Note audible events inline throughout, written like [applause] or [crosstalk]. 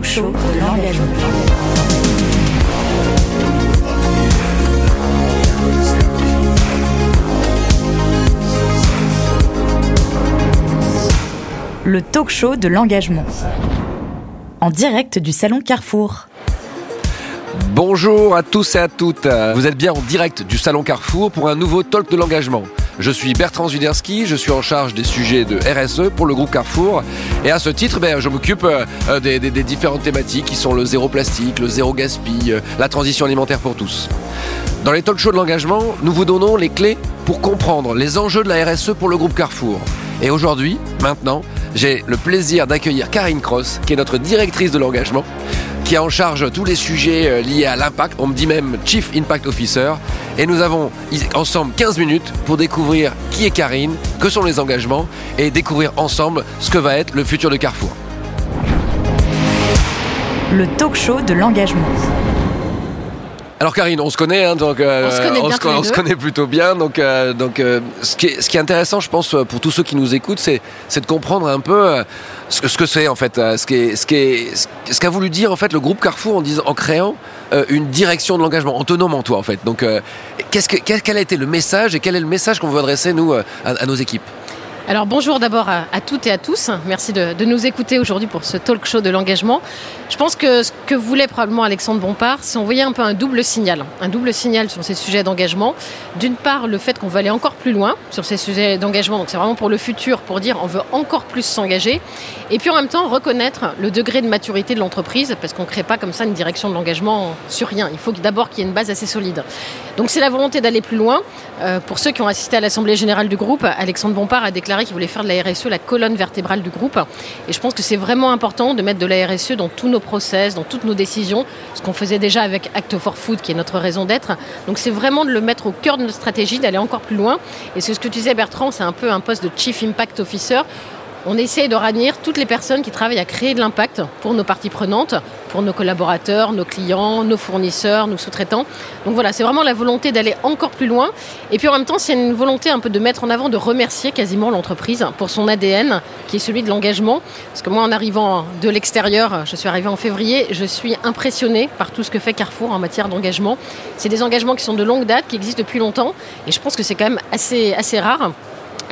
talk show de l'engagement. Le talk show de l'engagement. En direct du salon Carrefour. Bonjour à tous et à toutes. Vous êtes bien en direct du Salon Carrefour pour un nouveau talk de l'engagement. Je suis Bertrand Zwiderski, je suis en charge des sujets de RSE pour le groupe Carrefour. Et à ce titre, ben, je m'occupe euh, des, différentes thématiques qui sont le zéro plastique, le zéro gaspille, euh, la transition alimentaire pour tous. Dans les talk shows de l'engagement, nous vous donnons les clés pour comprendre les enjeux de la RSE pour le groupe Carrefour. Et aujourd'hui, maintenant, j'ai le plaisir d'accueillir Karine Cross, qui est notre directrice de l'engagement, qui a en charge tous les sujets liés à l'impact. On me dit même Chief Impact Officer. Et nous avons ensemble 15 minutes pour découvrir qui est Karine, que sont les engagements et découvrir ensemble ce que va être le futur de Carrefour. Le talk show de l'engagement. Alors Karine, on se connaît, hein, donc euh, on, se connaît, on, se, on se, connaît, plutôt bien. Donc, euh, donc euh, ce, qui est, ce, qui est, intéressant, je pense, pour tous ceux qui nous écoutent, c'est de comprendre un peu ce que ce que c'est en fait, ce qu'a ce qu ce qu'a voulu dire en fait le groupe Carrefour en, disant, en créant une direction de l'engagement, en te nommant toi en fait. Donc, qu'est-ce que, quel a été le message et quel est le message qu'on veut adresser nous à, à nos équipes? Alors bonjour d'abord à, à, toutes et à tous. Merci de, de nous écouter aujourd'hui pour ce talk show de l'engagement. Je pense que ce que voulait probablement Alexandre Bompard, c'est envoyer un peu un double signal. Un double signal sur ces sujets d'engagement. D'une part, le fait qu'on veut aller encore plus loin sur ces sujets d'engagement. Donc c'est vraiment pour le futur, pour dire on veut encore plus s'engager. Et puis en même temps, reconnaître le degré de maturité de l'entreprise, parce qu'on ne crée pas comme ça une direction de l'engagement sur rien. Il faut d'abord qu'il y ait une base assez solide. Donc c'est la volonté d'aller plus loin. Euh, pour ceux qui ont assisté à l'Assemblée générale du groupe, Alexandre Bompard a déclaré qu'il voulait faire de la RSE la colonne vertébrale du groupe. Et je pense que c'est vraiment important de mettre de la RSE dans tous nos process, dans toutes nos décisions, ce qu'on faisait déjà avec Act for Food, qui est notre raison d'être. Donc c'est vraiment de le mettre au cœur de notre stratégie, d'aller encore plus loin. Et c'est ce que tu disais, Bertrand, c'est un peu un poste de Chief Impact Officer on essaie de réunir toutes les personnes qui travaillent à créer de l'impact pour nos parties prenantes, pour nos collaborateurs, nos clients, nos fournisseurs, nos sous-traitants. Donc voilà, c'est vraiment la volonté d'aller encore plus loin. Et puis en même temps, c'est une volonté un peu de mettre en avant, de remercier quasiment l'entreprise pour son ADN, qui est celui de l'engagement. Parce que moi, en arrivant de l'extérieur, je suis arrivée en février, je suis impressionnée par tout ce que fait Carrefour en matière d'engagement. C'est des engagements qui sont de longue date, qui existent depuis longtemps. Et je pense que c'est quand même assez, assez rare.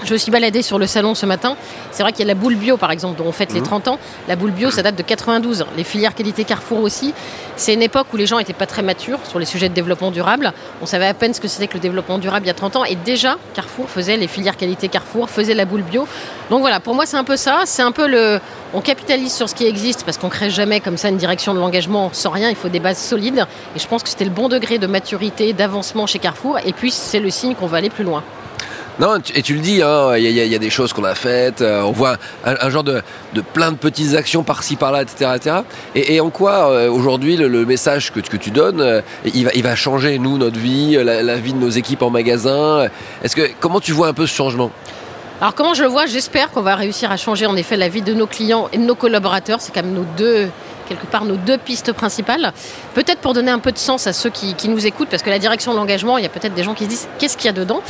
Je me suis baladée sur le salon ce matin. C'est vrai qu'il y a la boule bio, par exemple, dont on fête mmh. les 30 ans. La boule bio, ça date de 92. Les filières qualité Carrefour aussi. C'est une époque où les gens n'étaient pas très matures sur les sujets de développement durable. On savait à peine ce que c'était que le développement durable il y a 30 ans. Et déjà, Carrefour faisait les filières qualité Carrefour, faisait la boule bio. Donc voilà, pour moi, c'est un peu ça. C'est un peu le. On capitalise sur ce qui existe parce qu'on crée jamais comme ça une direction de l'engagement sans rien. Il faut des bases solides. Et je pense que c'était le bon degré de maturité, d'avancement chez Carrefour. Et puis, c'est le signe qu'on va aller plus loin. Non, et tu le dis, il hein, y, y, a des choses qu'on a faites, euh, on voit un, genre de, plein de petites actions par-ci par-là, etc., etc. Et, en quoi euh, aujourd'hui le, message que, tu donnes, euh, il, va, il va changer nous notre vie, la, la vie de nos équipes en magasin? Est-ce que comment tu vois un peu ce changement? Alors comment je le vois? J'espère qu'on va réussir à changer en effet la vie de nos clients et de nos collaborateurs. C'est quand même nos deux quelque part nos deux pistes principales. Peut-être pour donner un peu de sens à ceux qui, qui nous écoutent, parce que la direction de l'engagement, il y a peut-être des gens qui se disent qu'est-ce qu'il y a dedans?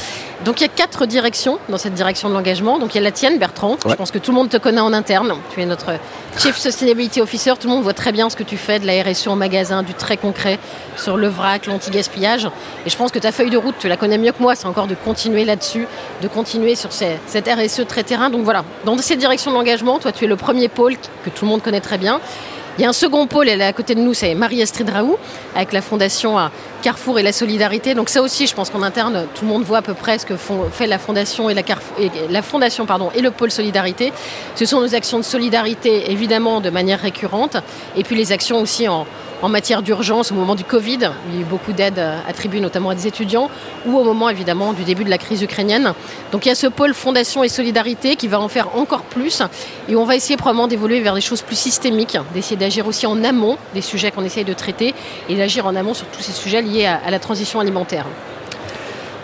Donc il y a quatre directions dans cette direction de l'engagement. Donc il y a la tienne, Bertrand. Ouais. Je pense que tout le monde te connaît en interne. Tu es notre Chief Sustainability Officer. Tout le monde voit très bien ce que tu fais de la RSE en magasin, du très concret sur le vrac, l'anti-gaspillage. Et je pense que ta feuille de route, tu la connais mieux que moi. C'est encore de continuer là-dessus, de continuer sur ces, cette RSE très terrain. Donc voilà, dans cette direction de l'engagement, toi tu es le premier pôle que tout le monde connaît très bien. Il y a un second pôle, elle est à côté de nous, c'est Marie-Astrid Raoult, avec la fondation Carrefour et la solidarité. Donc ça aussi, je pense qu'en interne, tout le monde voit à peu près ce que fait la fondation et la, Carrefour, et le pôle solidarité. Ce sont nos actions de solidarité, évidemment, de manière récurrente, et puis les actions aussi en, en matière d'urgence au moment du Covid. Il y a eu beaucoup d'aides attribuées notamment à des étudiants ou au moment évidemment du début de la crise ukrainienne. Donc il y a ce pôle fondation et solidarité qui va en faire encore plus et on va essayer probablement d'évoluer vers des choses plus systémiques, d'essayer d'agir aussi en amont des sujets qu'on essaye de traiter et d'agir en amont sur tous ces sujets liés à, la transition alimentaire.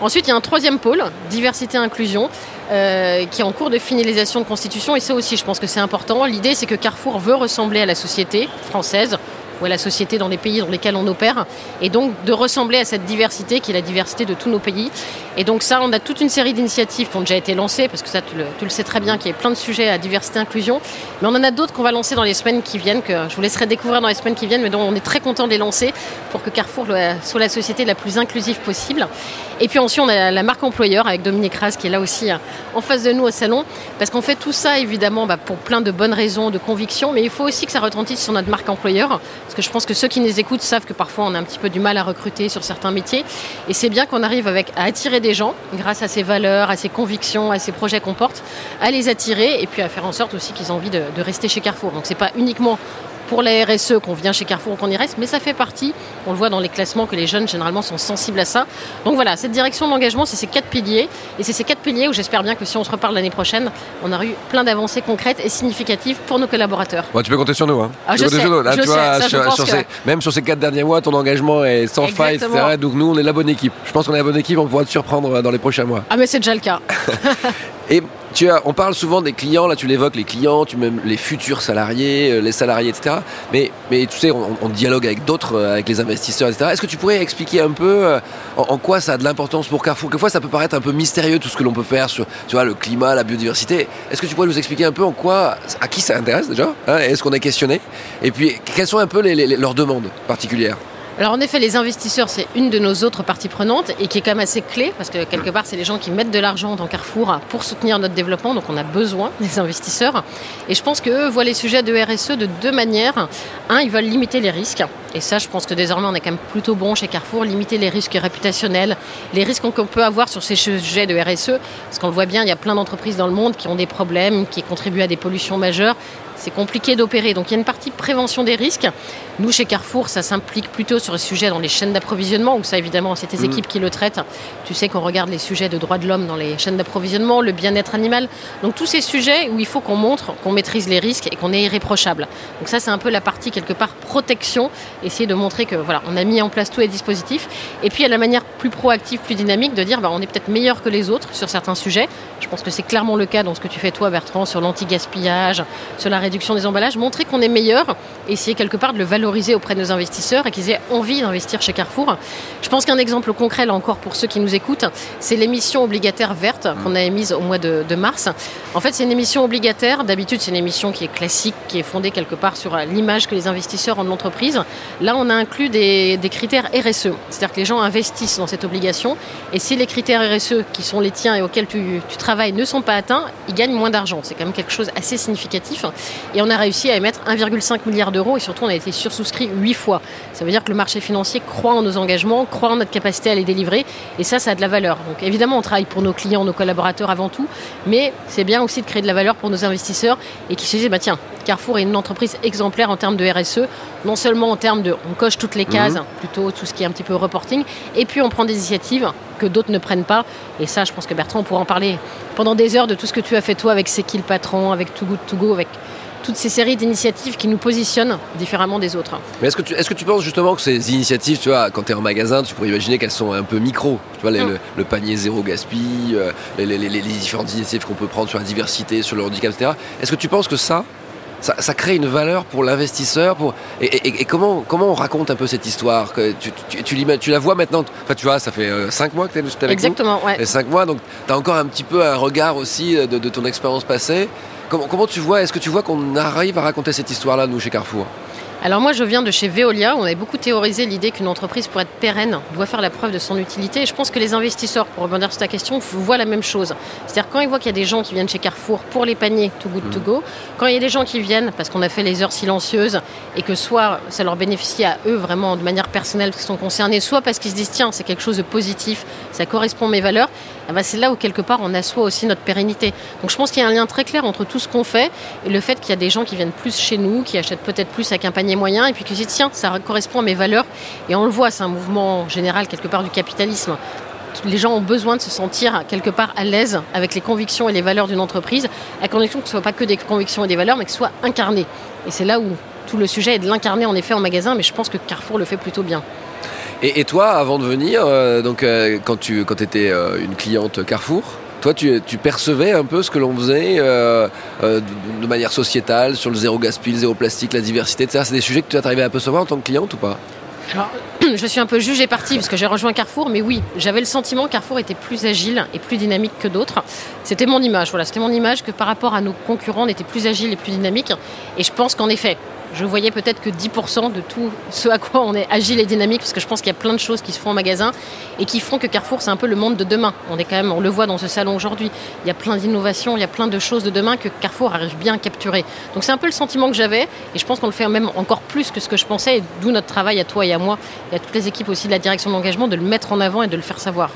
Ensuite, il y a un troisième pôle, diversité et inclusion, euh, qui est en cours de finalisation de constitution. Et ça aussi, je pense que c'est important. L'idée, c'est que Carrefour veut ressembler à la société française, ou à la société dans les pays dans lesquels on opère, et donc de ressembler à cette diversité qui est la diversité de tous nos pays. Et donc ça, on a toute une série d'initiatives qui ont déjà été lancées, parce que ça, tu le, sais très bien qu'il y a plein de sujets à diversité inclusion, mais on en a d'autres qu'on va lancer dans les semaines qui viennent, que je vous laisserai découvrir dans les semaines qui viennent, mais dont on est très content de les lancer pour que Carrefour soit la société la plus inclusive possible. Et puis ensuite, on a la marque employeur avec Dominique Raz qui est là aussi euh, en face de nous au salon, parce qu'on fait tout ça évidemment bah, pour plein de bonnes raisons, de convictions, mais il faut aussi que ça retentisse sur notre marque employeur, parce que je pense que ceux qui nous écoutent savent que parfois on a un petit peu du mal à recruter sur certains métiers, et c'est bien qu'on arrive avec, à attirer des gens grâce à ces valeurs, à ces convictions, à ces projets qu'on porte, à les attirer et puis à faire en sorte aussi qu'ils aient envie de, rester chez Carrefour. Donc c'est pas uniquement pour la RSE qu'on vient chez Carrefour ou qu'on y reste, mais ça fait partie, on le voit dans les classements, que les jeunes généralement sont sensibles à ça. Donc voilà, cette direction de l'engagement, c'est ces quatre piliers, et c'est ces quatre piliers où j'espère bien que si on se reparle l'année prochaine, on aura eu plein d'avancées concrètes et significatives pour nos collaborateurs. tu peux compter sur nous. Hein. Ah, je sais, même sur ces quatre derniers mois, ton engagement est sans faille, etc. Donc nous, on est la bonne équipe. Je pense qu'on est la bonne équipe, on pourra te surprendre dans les prochains mois. Ah mais c'est déjà le cas. [laughs] [laughs] et tu on parle souvent des clients, là tu l'évoques, les clients, tu même les futurs salariés, euh, les salariés, etc. Mais, mais tu sais, on, dialogue avec d'autres, euh, avec les investisseurs, etc. Est-ce que tu pourrais expliquer un peu euh, en, quoi ça a de l'importance pour Carrefour? Quelquefois, ça peut paraître un peu mystérieux tout ce que l'on peut faire sur, le climat, la biodiversité. Est-ce que tu pourrais nous expliquer un peu en quoi, à qui ça intéresse déjà hein, Est-ce qu'on est questionné? Et puis, quelles sont un peu leurs demandes particulières? Alors en effet, les investisseurs, c'est une de nos autres parties prenantes et qui est quand même assez clé parce que quelque part, c'est les gens qui mettent de l'argent dans Carrefour pour soutenir notre développement. Donc on a besoin des investisseurs. Et je pense qu'eux voient les sujets de RSE de deux manières. Un, ils veulent limiter les risques. Et ça, je pense que désormais, on est quand même plutôt bon chez Carrefour, limiter les risques réputationnels, les risques qu'on peut avoir sur ces sujets de RSE. Parce qu'on le voit bien, il y a plein d'entreprises dans le monde qui ont des problèmes, qui contribuent à des pollutions majeures c'est compliqué d'opérer. Donc il y a une partie prévention des risques. Nous, chez Carrefour, ça s'implique plutôt sur les sujets dans les chaînes d'approvisionnement, où ça, évidemment, c'est tes mm. équipes qui le traitent. Tu sais qu'on regarde les sujets de droits de l'homme dans les chaînes d'approvisionnement, le bien-être animal. Donc tous ces sujets où il faut qu'on montre qu'on maîtrise les risques et qu'on est irréprochable. Donc ça, c'est un peu la partie, quelque part, protection. Essayer de montrer que, voilà, on a mis en place tous les dispositifs. Et puis, a la manière plus proactive, plus dynamique de dire, bah, on est peut-être meilleur que les autres sur certains sujets. Je pense que c'est clairement le cas dans ce que tu fais, toi, Bertrand, sur l'anti-gaspillage, sur la réduction des emballages, montrer qu'on est meilleur, essayer quelque part de le valoriser auprès de nos investisseurs et qu'ils aient envie d'investir chez Carrefour. Je pense qu'un exemple concret, là encore, pour ceux qui nous écoutent, c'est l'émission obligataire verte qu'on a émise au mois de, mars. En fait, c'est une émission obligataire. D'habitude, c'est une émission qui est classique, qui est fondée quelque part sur l'image que les investisseurs ont de l'entreprise. Là, on a inclus des, critères RSE, c'est-à-dire que les gens investissent dans cette obligation. Et si les critères RSE, qui sont les tiens et auxquels tu, tu travailles, ne sont pas atteints, ils gagnent moins d'argent. C'est quand même quelque chose assez significatif. Et on a réussi à émettre 1,5 milliard d'euros et surtout on a été sursouscrit 8 fois. Ça veut dire que le marché financier croit en nos engagements, croit en notre capacité à les délivrer et ça, ça a de la valeur. Donc évidemment, on travaille pour nos clients, nos collaborateurs avant tout, mais c'est bien aussi de créer de la valeur pour nos investisseurs et qui se disent, bah tiens, Carrefour est une entreprise exemplaire en termes de RSE, non seulement en termes de, on coche toutes les cases, mhm. plutôt tout ce qui est un petit peu reporting, et puis on prend des initiatives que d'autres ne prennent pas. Et ça, je pense que Bertrand, on pourra en parler pendant des heures de tout ce que tu as fait toi avec C'est qui le patron, avec Too Good To Go, avec toutes ces séries d'initiatives qui nous positionnent différemment des autres. Mais est-ce que, tu, est-ce que tu penses justement que ces initiatives, tu vois, quand tu es en magasin, tu pourrais imaginer qu'elles sont un peu micro Tu vois, mm. le, panier zéro gaspille, euh, les, différentes initiatives qu'on peut prendre sur la diversité, sur le handicap, etc. Est-ce que tu penses que ça, ça, crée une valeur pour l'investisseur pour... Et, comment, comment on raconte un peu cette histoire que tu, tu, tu, la vois maintenant Enfin, tu vois, ça fait 5 euh, mois que tu es avec Exactement, nous. ouais. 5 mois, donc tu as encore un petit peu un regard aussi de, de ton expérience passée. Comment, tu vois, est-ce que tu vois qu'on arrive à raconter cette histoire-là, nous, chez Carrefour? Alors moi je viens de chez Veolia, on avait beaucoup théorisé l'idée qu'une entreprise pour être pérenne doit faire la preuve de son utilité et je pense que les investisseurs, pour rebondir sur ta question, voient la même chose. C'est-à-dire quand ils voient qu'il y a des gens qui viennent chez Carrefour pour les paniers to good to mm. go, quand il y a des gens qui viennent parce qu'on a fait les heures silencieuses et que soit ça leur bénéficie à eux vraiment de manière personnelle parce qu'ils sont concernés, soit parce qu'ils se disent tiens c'est quelque chose de positif, ça correspond à mes valeurs, eh ben, c'est là où quelque part on assoit aussi notre pérennité. Donc je pense qu'il y a un lien très clair entre tout ce qu'on fait et le fait qu'il y a des gens qui viennent plus chez nous, qui achètent peut-être plus avec un panier moyen et puis qui se disent tiens, ça correspond à mes valeurs. Et on le voit, c'est un mouvement général quelque part du capitalisme. Les gens ont besoin de se sentir quelque part à l'aise avec les convictions et les valeurs d'une entreprise, à condition que ce ne soit pas que des convictions et des valeurs, mais que ce soit incarné. Et c'est là où tout le sujet est de l'incarner en effet en magasin, mais je pense que Carrefour le fait plutôt bien. Et, toi, avant de venir, euh, donc, euh, quand tu quand étais euh, une cliente Carrefour, toi, tu, percevais un peu ce que l'on faisait de, manière sociétale, sur le zéro gaspille, le zéro plastique, la diversité, etc. C'est des sujets que tu as arrivé à percevoir en tant que cliente ou pas? Alors, [clears throat] je suis un peu jugée partie parce que j'ai rejoint Carrefour, mais oui, j'avais le sentiment que Carrefour était plus agile et plus dynamique que d'autres. C'était mon image, voilà, c'était mon image que par rapport à nos concurrents, on était plus agile et plus dynamique. Et je pense qu'en effet, je voyais peut-être que 10% de tout ce à quoi on est agile et dynamique, parce que je pense qu'il y a plein de choses qui se font en magasin et qui font que Carrefour, c'est un peu le monde de demain. On est quand même, on le voit dans ce salon aujourd'hui. Il y a plein d'innovations, il y a plein de choses de demain que Carrefour arrive bien à capturer. Donc c'est un peu le sentiment que j'avais et je pense qu'on le fait même encore plus que ce que je pensais, et d'où notre travail à toi et à moi et à toutes les équipes aussi de la direction de l'engagement de le mettre en avant et de le faire savoir.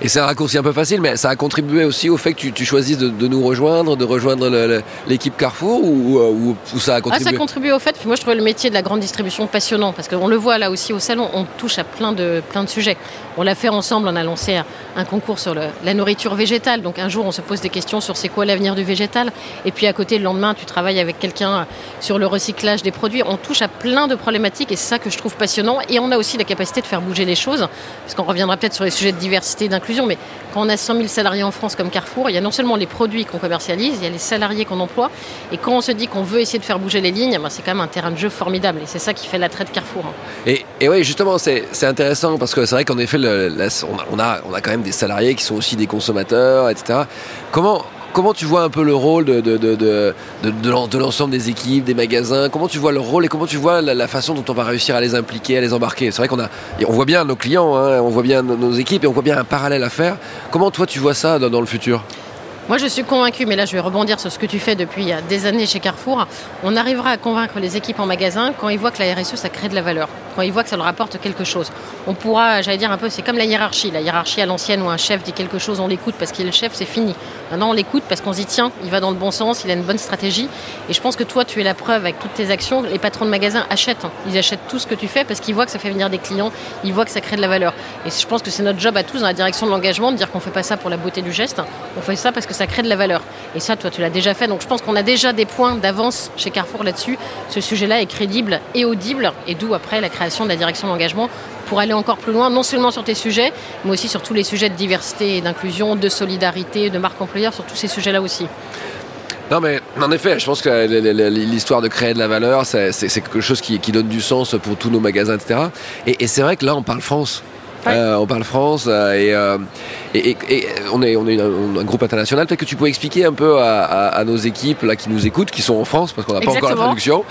Et c'est un raccourci un peu facile, mais ça a contribué aussi au fait que tu, choisisses de, nous rejoindre, de rejoindre l'équipe Carrefour ou, ou, ça a contribué ah, Ça a contribué au fait, moi je trouvais le métier de la grande distribution passionnant parce qu'on le voit là aussi au salon, on touche à plein de, plein de sujets. On l'a fait ensemble, on a lancé un concours sur la nourriture végétale. Donc un jour, on se pose des questions sur c'est quoi l'avenir du végétal. Et puis à côté, le lendemain, tu travailles avec quelqu'un sur le recyclage des produits. On touche à plein de problématiques et c'est ça que je trouve passionnant. Et on a aussi la capacité de faire bouger les choses, parce qu'on reviendra peut-être sur les sujets de diversité et d'inclusion. Mais quand on a 100 000 salariés en France comme Carrefour, il y a non seulement les produits qu'on commercialise, il y a les salariés qu'on emploie. Et quand on se dit qu'on veut essayer de faire bouger les lignes, ben, c'est quand même un terrain de jeu formidable. Et c'est ça qui fait l'attrait de Carrefour. Hein. Et, et oui, justement, c'est intéressant parce que c'est vrai qu'en effet, on, a, on a quand même des salariés qui sont aussi des consommateurs, etc. Comment, Comment tu vois un peu le rôle de, de, de, de, l'ensemble des équipes, des magasins? Comment tu vois le rôle et comment tu vois la, façon dont on va réussir à les impliquer, à les embarquer? C'est vrai qu'on on voit bien nos clients, hein, on voit bien nos équipes et on voit bien un parallèle à faire. Comment toi tu vois ça dans le futur? Moi, je suis convaincue, mais là, je vais rebondir sur ce que tu fais depuis des années chez Carrefour. On arrivera à convaincre les équipes en magasin quand ils voient que la RSE, ça crée de la valeur, quand ils voient que ça leur apporte quelque chose. On pourra, j'allais dire un peu, c'est comme la hiérarchie. La hiérarchie à l'ancienne où un chef dit quelque chose, on l'écoute parce qu'il est le chef, c'est fini. Maintenant, on l'écoute parce qu'on se dit, tiens, il va dans le bon sens, il a une bonne stratégie. Et je pense que toi, tu es la preuve avec toutes tes actions. Les patrons de magasins achètent. Hein. Ils achètent tout ce que tu fais parce qu'ils voient que ça fait venir des clients, ils voient que ça crée de la valeur. Et je pense que c'est notre job à tous dans la direction de l'engagement de dire qu'on fait pas ça pour la beauté du geste, on fait ça parce que ça crée de la valeur. Et ça, toi, tu l'as déjà fait. Donc je pense qu'on a déjà des points d'avance chez Carrefour là-dessus. Ce sujet-là est crédible et audible, et d'où après la création de la direction d'engagement pour aller encore plus loin, non seulement sur tes sujets, mais aussi sur tous les sujets de diversité et d'inclusion, de solidarité, de marque employeur, sur tous ces sujets-là aussi. Non mais en effet, je pense que l'histoire de créer de la valeur, c'est quelque chose qui, donne du sens pour tous nos magasins, etc. et c'est vrai que là, on parle France. Euh, on parle France euh, euh, et, on est, on est un, groupe international. Peut-être que tu pourrais expliquer un peu à, nos équipes là qui nous écoutent, qui sont en France, parce qu'on n'a pas encore la traduction,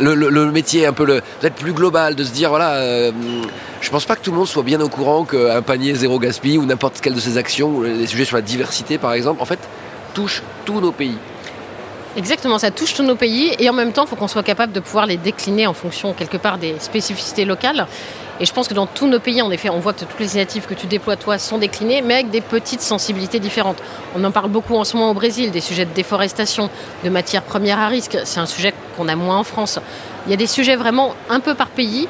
le, métier un peu le, peut-être plus global, de se dire voilà, je pense pas que tout le monde soit bien au courant qu'un panier zéro gaspille ou n'importe quelle de ces actions, les sujets sur la diversité par exemple, en fait, touche tous nos pays. Exactement, ça touche tous nos pays et en même temps, il faut qu'on soit capable de pouvoir les décliner en fonction quelque part des spécificités locales. Et je pense que dans tous nos pays, en effet, on voit que toutes les initiatives que tu déploies, toi, sont déclinées, mais avec des petites sensibilités différentes. On en parle beaucoup en ce moment au Brésil, des sujets de déforestation, de matières premières à risque. C'est un sujet qu'on a moins en France. Il y a des sujets vraiment un peu par pays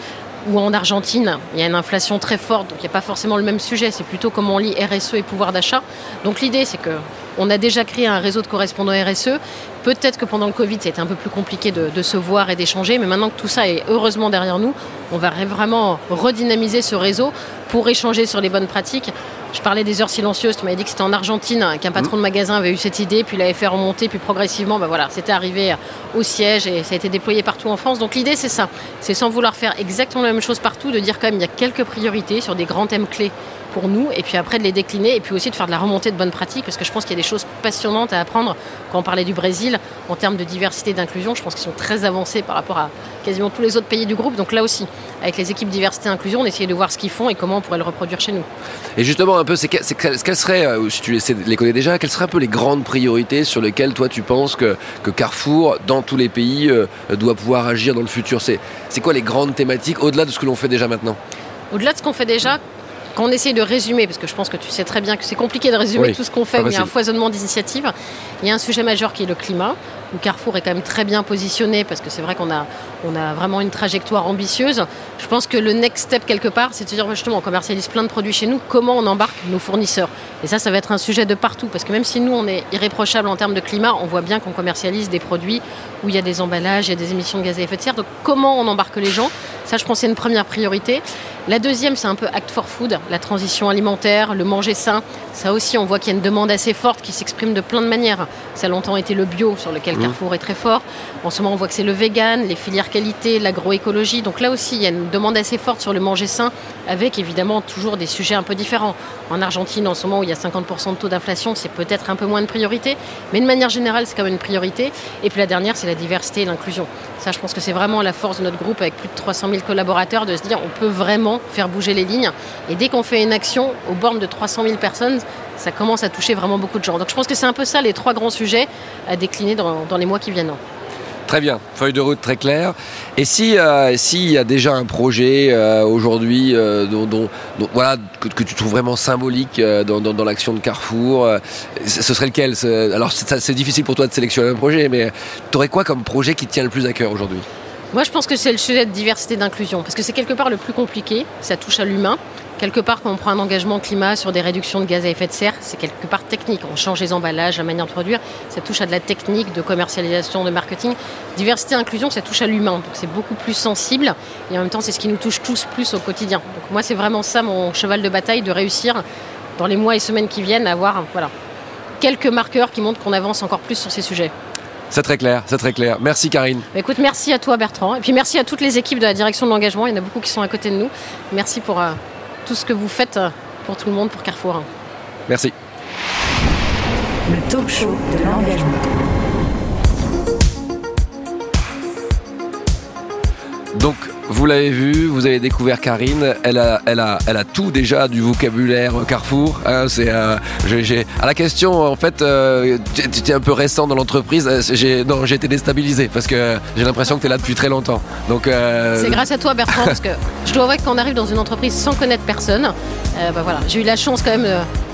ou en Argentine, il y a une inflation très forte, donc il n'y a pas forcément le même sujet, c'est plutôt comment on lit RSE et pouvoir d'achat. Donc l'idée, c'est que on a déjà créé un réseau de correspondants RSE. Peut-être que pendant le Covid, c'était un peu plus compliqué de, se voir et d'échanger, mais maintenant que tout ça est heureusement derrière nous, on va vraiment redynamiser ce réseau pour échanger sur les bonnes pratiques. Je parlais des heures silencieuses, tu m'avais dit que c'était en Argentine, qu'un patron de magasin avait eu cette idée, puis l'avait fait remonter, puis progressivement, ben voilà, c'était arrivé au siège et ça a été déployé partout en France. Donc l'idée, c'est ça, c'est sans vouloir faire exactement la même chose partout, de dire quand même il y a quelques priorités sur des grands thèmes clés pour nous, et puis après de les décliner, et puis aussi de faire de la remontée de bonnes pratiques, parce que je pense qu'il y a des choses passionnantes à apprendre. Quand on parlait du Brésil, en termes de diversité et d'inclusion, je pense qu'ils sont très avancés par rapport à quasiment tous les autres pays du groupe. Donc là aussi, avec les équipes diversité et inclusion, on essayait de voir ce qu'ils font et comment on pourrait le reproduire chez nous. Et justement, un peu, c'est quelles seraient, euh, si tu les connais déjà, quelles seraient un peu les grandes priorités sur lesquelles toi tu penses que, que Carrefour, dans tous les pays, euh, doit pouvoir agir dans le futur? C'est quoi les grandes thématiques au-delà de ce que l'on fait déjà maintenant? Au-delà de ce qu'on fait déjà, quand on essaye de résumer, parce que je pense que tu sais très bien que c'est compliqué de résumer tout ce qu'on fait, il y a un foisonnement d'initiatives, il y a un sujet majeur qui est le climat. Où Carrefour est quand même très bien positionné parce que c'est vrai qu'on a, on a vraiment une trajectoire ambitieuse. Je pense que le next step quelque part, c'est de dire justement on commercialise plein de produits chez nous, comment on embarque nos fournisseurs? Et ça, ça va être un sujet de partout parce que même si nous on est irréprochable en termes de climat, on voit bien qu'on commercialise des produits où il y a des emballages, il y a des émissions de gaz à effet de serre. Donc comment on embarque les gens? Ça, je pense, c'est une première priorité. La deuxième, c'est un peu Act for Food, la transition alimentaire, le manger sain. Ça aussi, on voit qu'il y a une demande assez forte qui s'exprime de plein de manières. Ça a longtemps été le bio, sur lequel. Carrefour est très fort. En ce moment, on voit que c'est le vegan, les filières qualité, l'agroécologie. Donc là aussi, il y a une demande assez forte sur le manger sain, avec évidemment toujours des sujets un peu différents. En Argentine, en ce moment où il y a 50% de taux d'inflation, c'est peut-être un peu moins de priorité, mais de manière générale, c'est quand même une priorité. Et puis la dernière, c'est la diversité et l'inclusion. Ça, je pense que c'est vraiment la force de notre groupe, avec plus de 300 000 collaborateurs, de se dire on peut vraiment faire bouger les lignes. Et dès qu'on fait une action aux bornes de 300 000 personnes, ça commence à toucher vraiment beaucoup de gens. Donc je pense que c'est un peu ça les trois grands sujets à décliner dans, les mois qui viennent. Très bien, feuille de route très claire. Et si euh, s'il y a déjà un projet euh, aujourd'hui euh, dont, voilà que, tu trouves vraiment symbolique dans, l'action de Carrefour, ce serait lequel Alors c'est difficile pour toi de sélectionner un projet, mais tu aurais quoi comme projet qui te tient le plus à cœur aujourd'hui? Moi, je pense que c'est le sujet de diversité d'inclusion, parce que c'est quelque part le plus compliqué. Ça touche à l'humain. Quelque part, quand on prend un engagement climat sur des réductions de gaz à effet de serre, c'est quelque part technique. On change les emballages, la manière de produire. Ça touche à de la technique, de commercialisation, de marketing. Diversité, inclusion, ça touche à l'humain. Donc c'est beaucoup plus sensible. Et en même temps, c'est ce qui nous touche tous plus au quotidien. Donc moi, c'est vraiment ça mon cheval de bataille, de réussir dans les mois et semaines qui viennent à avoir voilà, quelques marqueurs qui montrent qu'on avance encore plus sur ces sujets. C'est très clair, c'est très clair. Merci Karine. Bah, écoute, merci à toi Bertrand. Et puis merci à toutes les équipes de la direction de l'engagement. Il y en a beaucoup qui sont à côté de nous. Merci pour, euh, tout ce que vous faites pour tout le monde, pour Carrefour. Merci. Le talk show de l'engagement. Donc, vous l'avez vu, vous avez découvert Karine. Elle a, elle a, elle a tout déjà du vocabulaire Carrefour. Hein, c'est, euh, à la question, en fait, euh, tu étais un peu récent dans l'entreprise. Euh, j'ai, non, j'ai été déstabilisé parce que j'ai l'impression que tu es là depuis très longtemps. Donc, c'est grâce à toi, Bertrand, parce que je dois avouer que quand on arrive dans une entreprise sans connaître personne, bah voilà, j'ai eu la chance quand même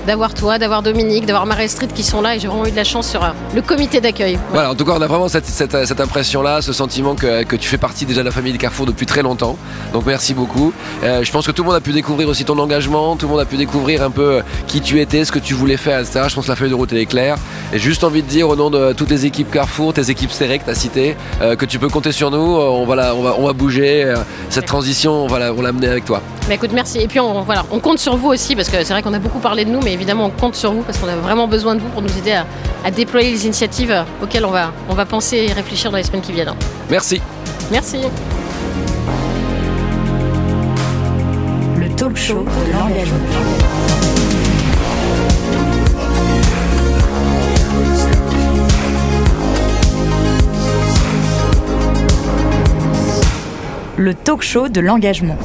d'avoir toi, d'avoir Dominique, d'avoir Marie Street qui sont là et j'ai vraiment eu de la chance sur euh, le comité d'accueil. Voilà. en tout cas, on a vraiment cette, cette, impression-là, ce sentiment que, que, tu fais partie déjà de la famille des Carrefour depuis très longtemps. Donc merci beaucoup. Euh, je pense que tout le monde a pu découvrir aussi ton engagement, tout le monde a pu découvrir un peu euh, qui tu étais, ce que tu voulais faire, etc. Je pense que la feuille de route est claire. Et juste envie de dire au nom de toutes les équipes Carrefour, tes équipes Serré que tu as citées, que tu peux compter sur nous. On va, on va, on va bouger. Cette transition, on va l'amener avec toi. Mais écoute, merci. Et puis on, voilà, on compte sur vous aussi parce que c'est vrai qu'on a beaucoup parlé de nous, mais évidemment on compte sur vous parce qu'on a vraiment besoin de vous pour nous aider à, déployer les initiatives auxquelles on va, on va penser et réfléchir dans les semaines qui viennent. Merci. Merci. Le talk show de l'engagement. Le talk show de l'engagement.